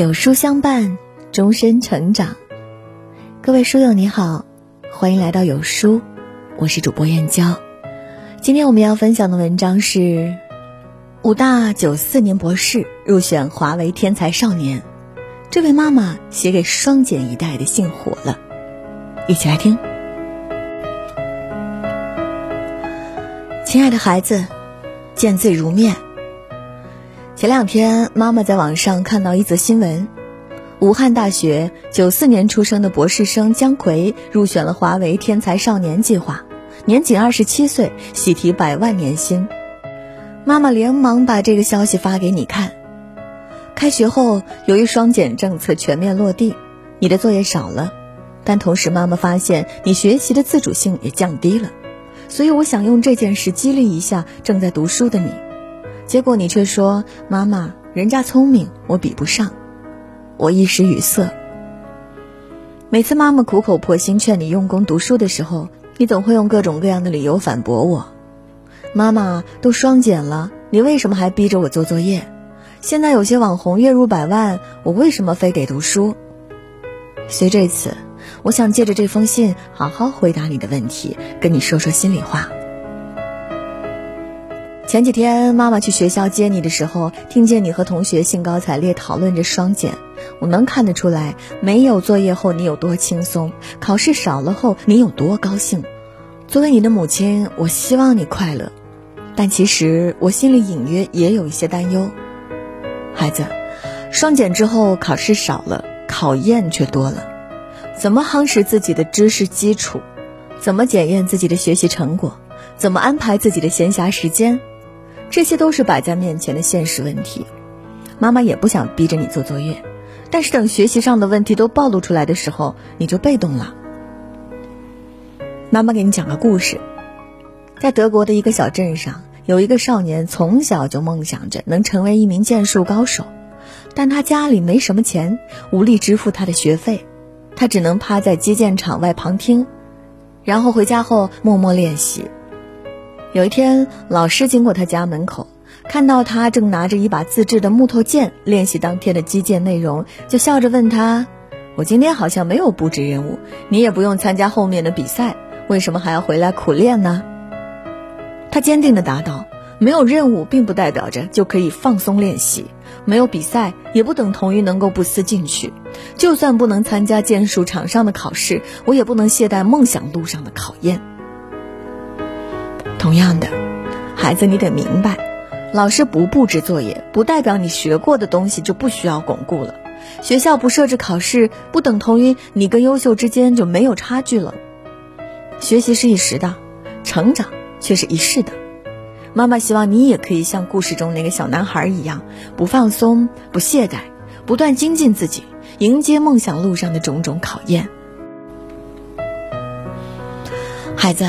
有书相伴，终身成长。各位书友你好，欢迎来到有书，我是主播燕娇。今天我们要分享的文章是武大九四年博士入选华为天才少年。这位妈妈写给双减一代的信火了，一起来听。亲爱的孩子，见字如面。前两天，妈妈在网上看到一则新闻：武汉大学九四年出生的博士生姜奎入选了华为天才少年计划，年仅二十七岁，喜提百万年薪。妈妈连忙把这个消息发给你看。开学后，由于双减政策全面落地，你的作业少了，但同时妈妈发现你学习的自主性也降低了，所以我想用这件事激励一下正在读书的你。结果你却说：“妈妈，人家聪明，我比不上。”我一时语塞。每次妈妈苦口婆心劝你用功读书的时候，你总会用各种各样的理由反驳我：“妈妈都双减了，你为什么还逼着我做作业？现在有些网红月入百万，我为什么非得读书？”所以这次，我想借着这封信，好好回答你的问题，跟你说说心里话。前几天妈妈去学校接你的时候，听见你和同学兴高采烈讨论着双减，我能看得出来，没有作业后你有多轻松，考试少了后你有多高兴。作为你的母亲，我希望你快乐，但其实我心里隐约也有一些担忧。孩子，双减之后考试少了，考验却多了，怎么夯实自己的知识基础？怎么检验自己的学习成果？怎么安排自己的闲暇时间？这些都是摆在面前的现实问题，妈妈也不想逼着你做作业，但是等学习上的问题都暴露出来的时候，你就被动了。妈妈给你讲个故事，在德国的一个小镇上，有一个少年从小就梦想着能成为一名剑术高手，但他家里没什么钱，无力支付他的学费，他只能趴在击剑场外旁听，然后回家后默默练习。有一天，老师经过他家门口，看到他正拿着一把自制的木头剑练习当天的击剑内容，就笑着问他：“我今天好像没有布置任务，你也不用参加后面的比赛，为什么还要回来苦练呢？”他坚定地答道：“没有任务，并不代表着就可以放松练习；没有比赛，也不等同于能够不思进取。就算不能参加剑术场上的考试，我也不能懈怠梦想路上的考验。”同样的，孩子，你得明白，老师不布置作业，不代表你学过的东西就不需要巩固了。学校不设置考试，不等同于你跟优秀之间就没有差距了。学习是一时的，成长却是一世的。妈妈希望你也可以像故事中那个小男孩一样，不放松，不懈怠，不断精进自己，迎接梦想路上的种种考验。孩子。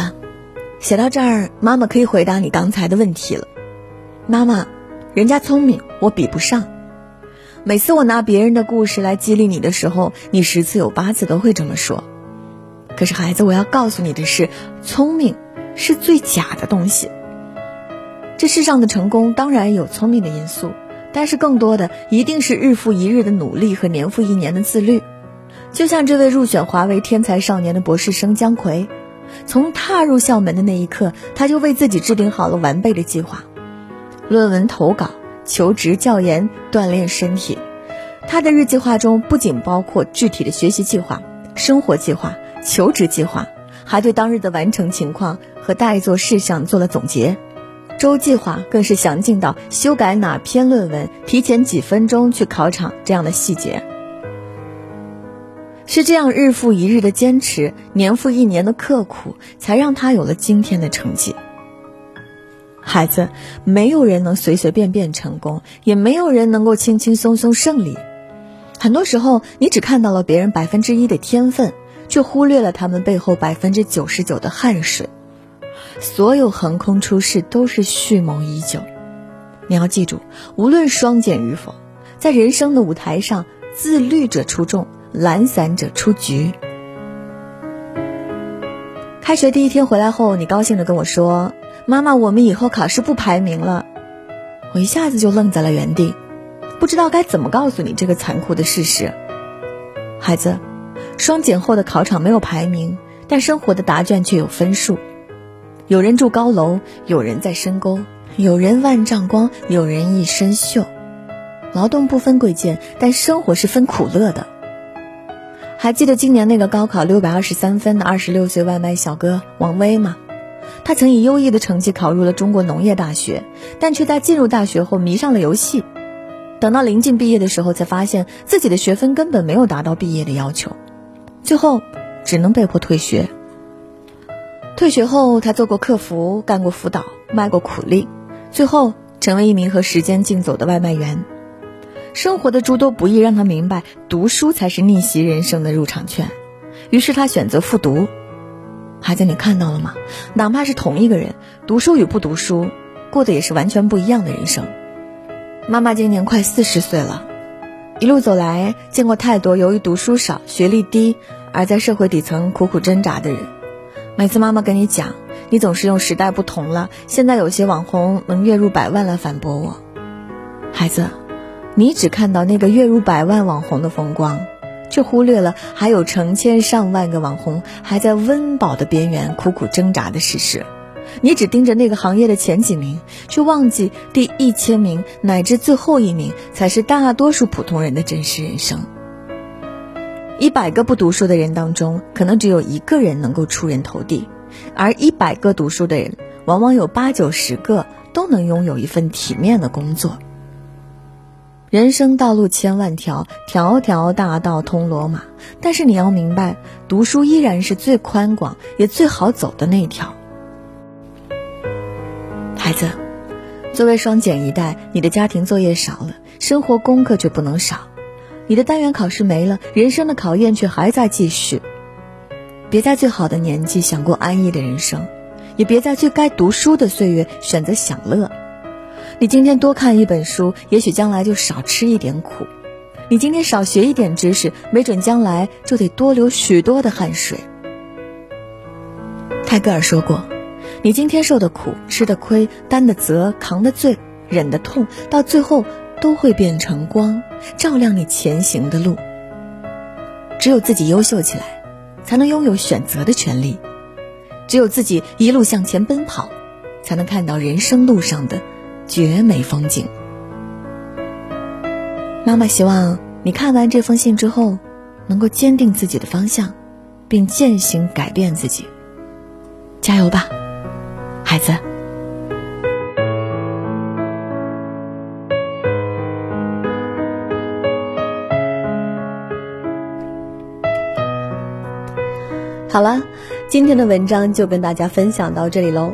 写到这儿，妈妈可以回答你刚才的问题了。妈妈，人家聪明，我比不上。每次我拿别人的故事来激励你的时候，你十次有八次都会这么说。可是孩子，我要告诉你的是，聪明是最假的东西。这世上的成功当然有聪明的因素，但是更多的一定是日复一日的努力和年复一年的自律。就像这位入选华为天才少年的博士生姜奎。从踏入校门的那一刻，他就为自己制定好了完备的计划：论文投稿、求职、教研、锻炼身体。他的日计划中不仅包括具体的学习计划、生活计划、求职计划，还对当日的完成情况和待做事项做了总结。周计划更是详尽到修改哪篇论文、提前几分钟去考场这样的细节。是这样日复一日的坚持，年复一年的刻苦，才让他有了今天的成绩。孩子，没有人能随随便便成功，也没有人能够轻轻松松胜利。很多时候，你只看到了别人百分之一的天分，却忽略了他们背后百分之九十九的汗水。所有横空出世都是蓄谋已久。你要记住，无论双减与否，在人生的舞台上，自律者出众。懒散者出局。开学第一天回来后，你高兴的跟我说：“妈妈，我们以后考试不排名了。”我一下子就愣在了原地。不知道该怎么告诉你这个残酷的事实。孩子，双减后的考场没有排名，但生活的答卷却有分数。有人住高楼，有人在深沟，有人万丈光，有人一身锈。劳动不分贵贱，但生活是分苦乐的。还记得今年那个高考六百二十三分的二十六岁外卖小哥王威吗？他曾以优异的成绩考入了中国农业大学，但却在进入大学后迷上了游戏。等到临近毕业的时候，才发现自己的学分根本没有达到毕业的要求，最后只能被迫退学。退学后，他做过客服，干过辅导，卖过苦力，最后成为一名和时间竞走的外卖员。生活的诸多不易让他明白，读书才是逆袭人生的入场券。于是他选择复读。孩子，你看到了吗？哪怕是同一个人，读书与不读书，过的也是完全不一样的人生。妈妈今年快四十岁了，一路走来，见过太多由于读书少、学历低而在社会底层苦苦挣扎的人。每次妈妈跟你讲，你总是用时代不同了，现在有些网红能月入百万来反驳我。孩子，你只看到那个月入百万网红的风光，却忽略了还有成千上万个网红还在温饱的边缘苦苦挣扎的事实。你只盯着那个行业的前几名，却忘记第一千名乃至最后一名才是大多数普通人的真实人生。一百个不读书的人当中，可能只有一个人能够出人头地，而一百个读书的人，往往有八九十个都能拥有一份体面的工作。人生道路千万条，条条大道通罗马，但是你要明白，读书依然是最宽广也最好走的那条。孩子，作为双减一代，你的家庭作业少了，生活功课却不能少。你的单元考试没了，人生的考验却还在继续。别在最好的年纪想过安逸的人生，也别在最该读书的岁月选择享乐。你今天多看一本书，也许将来就少吃一点苦；你今天少学一点知识，没准将来就得多流许多的汗水。泰戈尔说过。你今天受的苦、吃的亏、担的责、扛的罪、忍的痛，到最后都会变成光，照亮你前行的路。只有自己优秀起来，才能拥有选择的权利；只有自己一路向前奔跑，才能看到人生路上的绝美风景。妈妈希望你看完这封信之后，能够坚定自己的方向，并践行改变自己。加油吧！孩子，好了，今天的文章就跟大家分享到这里喽。